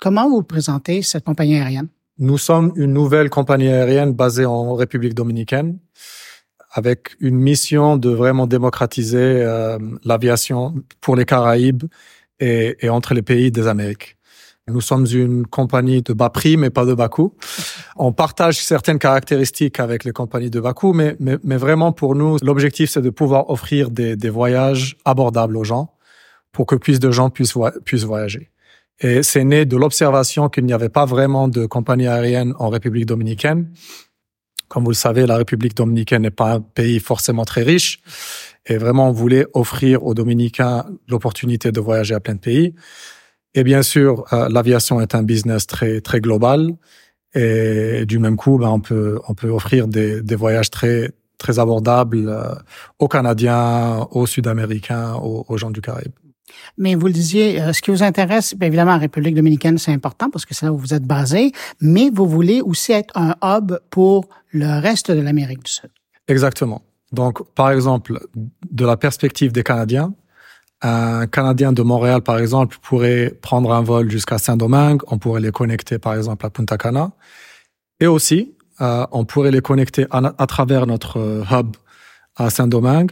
Comment vous présentez cette compagnie aérienne? Nous sommes une nouvelle compagnie aérienne basée en République dominicaine avec une mission de vraiment démocratiser euh, l'aviation pour les Caraïbes et, et, entre les pays des Amériques. Nous sommes une compagnie de bas prix, mais pas de bas coût. On partage certaines caractéristiques avec les compagnies de bas coût, mais, mais, mais vraiment pour nous, l'objectif, c'est de pouvoir offrir des, des, voyages abordables aux gens pour que plus de gens puissent, puissent voyager. Et c'est né de l'observation qu'il n'y avait pas vraiment de compagnie aérienne en République dominicaine. Comme vous le savez, la République dominicaine n'est pas un pays forcément très riche. Et vraiment, on voulait offrir aux Dominicains l'opportunité de voyager à plein de pays. Et bien sûr, euh, l'aviation est un business très très global. Et du même coup, ben, on peut on peut offrir des, des voyages très très abordables euh, aux Canadiens, aux Sud-Américains, aux, aux gens du Caraïbe. Mais vous le disiez, euh, ce qui vous intéresse, bien évidemment, en République dominicaine, c'est important parce que c'est là où vous êtes basé, mais vous voulez aussi être un hub pour le reste de l'Amérique du Sud. Exactement. Donc, par exemple, de la perspective des Canadiens, un Canadien de Montréal, par exemple, pourrait prendre un vol jusqu'à Saint-Domingue. On pourrait les connecter, par exemple, à Punta Cana. Et aussi, euh, on pourrait les connecter à, travers notre euh, hub à Saint-Domingue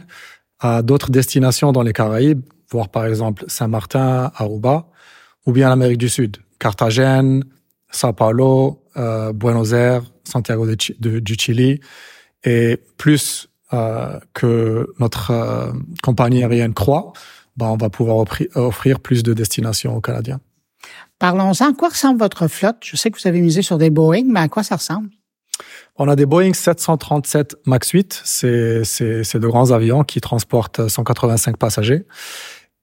à d'autres destinations dans les Caraïbes, voir par exemple Saint-Martin, Aruba, ou bien l'Amérique du Sud, Carthagène, Sao Paulo, euh, Buenos Aires, Santiago de, de, du Chili, et plus euh, que notre euh, compagnie aérienne croît, ben on va pouvoir offrir, offrir plus de destinations aux Canadiens. Parlons-en. À quoi ressemble votre flotte? Je sais que vous avez misé sur des Boeing, mais à quoi ça ressemble? On a des Boeing 737 MAX 8. C'est, c'est, c'est de grands avions qui transportent 185 passagers.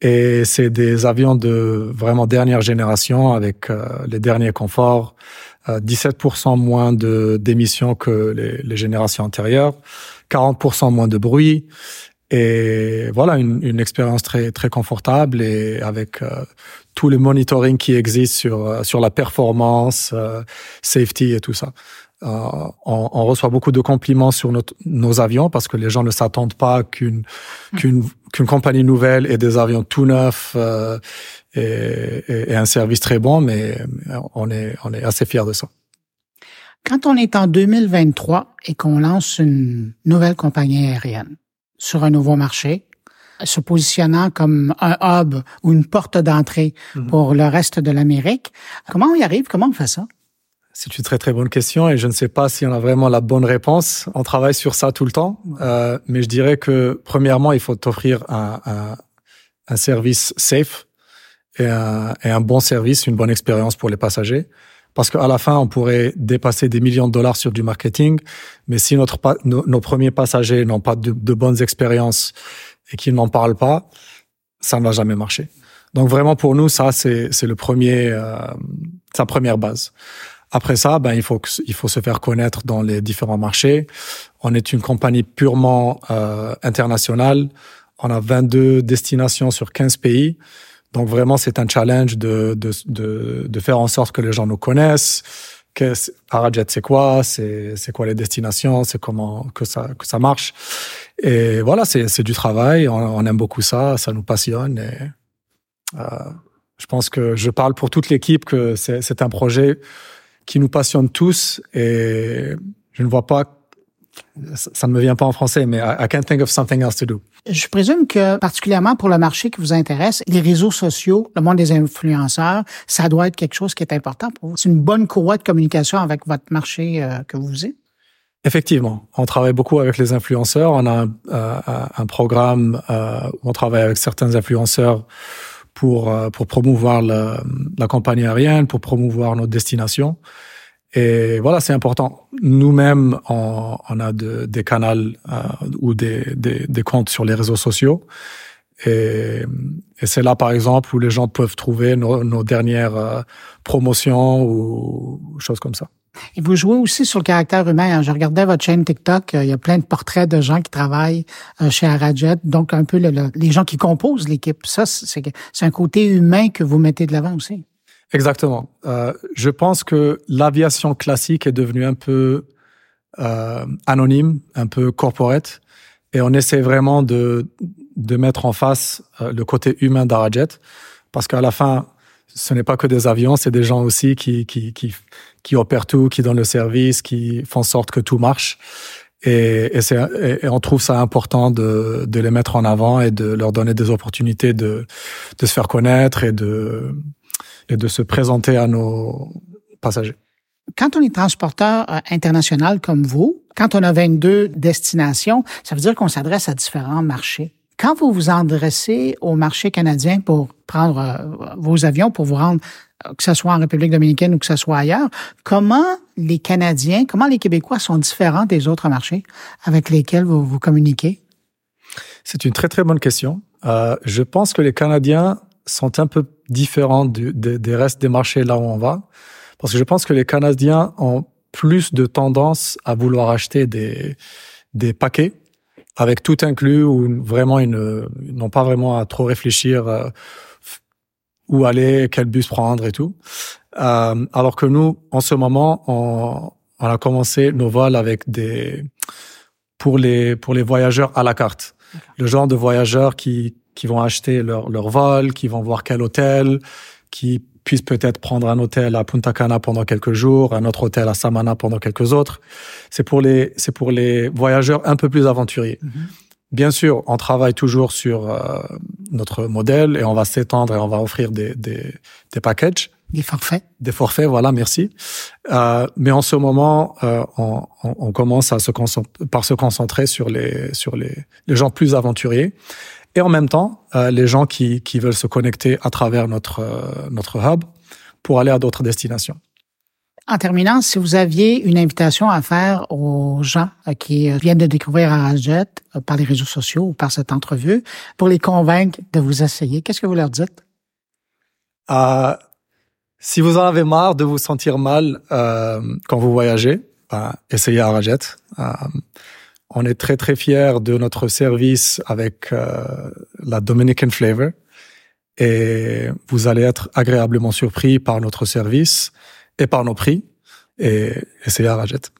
Et c'est des avions de vraiment dernière génération avec euh, les derniers conforts, euh, 17% moins de d'émissions que les, générations antérieures, 40% moins de bruit. Et voilà, une, une expérience très très confortable et avec euh, tous les monitoring qui existent sur euh, sur la performance, euh, safety et tout ça. Euh, on, on, reçoit beaucoup de compliments sur notre, nos avions parce que les gens ne s'attendent pas qu'une mmh. qu'une qu'une compagnie nouvelle ait des avions tout neufs euh, et, et, et, un service très bon, mais on est on est assez fiers de ça. Quand on est en 2023 et qu'on lance une nouvelle compagnie aérienne sur un nouveau marché, se positionnant comme un hub ou une porte d'entrée mmh. pour le reste de l'Amérique, comment on y arrive? Comment on fait ça? C'est une très très bonne question et je ne sais pas si on a vraiment la bonne réponse. On travaille sur ça tout le temps, euh, mais je dirais que premièrement, il faut t'offrir un, un, un, service safe et un, et un, bon service, une bonne expérience pour les passagers. Parce qu'à la fin, on pourrait dépasser des millions de dollars sur du marketing, mais si notre, nos, nos premiers passagers n'ont pas de, de bonnes expériences et qu'ils n'en parlent pas, ça ne va jamais marcher. Donc vraiment pour nous, ça c'est le premier, euh, sa première base. Après ça, ben, il faut que, il faut se faire connaître dans les différents marchés. On est une compagnie purement euh, internationale. On a 22 destinations sur 15 pays. Donc vraiment, c'est un challenge de, de, de, de, faire en sorte que les gens nous connaissent. Que Parajet, c'est quoi? C'est quoi les destinations? C'est comment que ça que ça marche? Et voilà, c'est du travail. On, on, aime beaucoup ça. Ça nous passionne. Et euh, je pense que je parle pour toute l'équipe que c'est un projet qui nous passionne tous et je ne vois pas ça ne me vient pas en français, mais I can't think of something else to do. Je présume que, particulièrement pour le marché qui vous intéresse, les réseaux sociaux, le monde des influenceurs, ça doit être quelque chose qui est important pour vous. C'est une bonne courroie de communication avec votre marché euh, que vous êtes. Effectivement, on travaille beaucoup avec les influenceurs. On a un, euh, un programme euh, où on travaille avec certains influenceurs pour, pour promouvoir la, la compagnie aérienne, pour promouvoir notre destination. Et voilà, c'est important. Nous-mêmes, on, a de, des canaux euh, ou des, comptes sur les réseaux sociaux. Et, c'est là, par exemple, où les gens peuvent trouver nos, dernières euh, promotions ou choses comme ça. Et vous jouez aussi sur le caractère humain. Je regardais votre chaîne TikTok, il y a plein de portraits de gens qui travaillent euh, chez Arajet, donc un peu le, le, les gens qui composent l'équipe. Ça, c'est un côté humain que vous mettez de l'avant aussi. Exactement. Euh, je pense que l'aviation classique est devenue un peu euh, anonyme, un peu corporate, et on essaie vraiment de, de mettre en face euh, le côté humain d'Arajet, parce qu'à la fin, ce n'est pas que des avions, c'est des gens aussi qui, qui, qui, qui opèrent tout, qui donnent le service, qui font en sorte que tout marche. Et, et, et, on trouve ça important de, de, les mettre en avant et de leur donner des opportunités de, de se faire connaître et de, et de se présenter à nos passagers. Quand on est transporteur euh, international comme vous, quand on a 22 destinations, ça veut dire qu'on s'adresse à différents marchés. Quand vous vous adressez au marché canadien pour prendre euh, vos avions, pour vous rendre, euh, que ce soit en République dominicaine ou que ce soit ailleurs, comment les Canadiens, comment les Québécois sont différents des autres marchés avec lesquels vous, vous communiquez? C'est une très très bonne question. Euh, je pense que les Canadiens sont un peu différents du, des restes des marchés là où on va, parce que je pense que les Canadiens ont plus de tendance à vouloir acheter des, des paquets avec tout inclus ou vraiment une n'ont pas vraiment à trop réfléchir euh, où aller, quel bus prendre et tout. Euh, alors que nous, en ce moment, on, on, a commencé nos vols avec des pour les pour les voyageurs à la carte. Le genre de voyageurs qui qui vont acheter leur leur vol, qui vont voir quel hôtel, qui puissent peut-être prendre un hôtel à Punta Cana pendant quelques jours, un autre hôtel à Samana pendant quelques autres. C'est pour les, c'est pour les voyageurs un peu plus aventuriers. Mm-hmm. Bien sûr, on travaille toujours sur euh, notre modèle et on va s'étendre et on va offrir des, des, des packages. Des forfaits. Des forfaits, voilà, merci. Euh, mais en ce moment, euh, on, on, commence à se par se concentrer sur les sur les, les gens plus aventuriers et en même temps euh, les gens qui, qui veulent se connecter à travers notre, euh, notre hub pour aller à d'autres destinations. En terminant, si vous aviez une invitation à faire aux gens euh, qui viennent de découvrir Arajet par les réseaux sociaux ou par cette entrevue, pour les convaincre de vous essayer, qu'est-ce que vous leur dites? Euh, si vous en avez marre de vous sentir mal euh, quand vous voyagez, ben, essayez Arajet. Euh, on est très très fiers de notre service avec euh, la Dominican Flavor et vous allez être agréablement surpris par notre service et par nos prix et essayez à Rajet.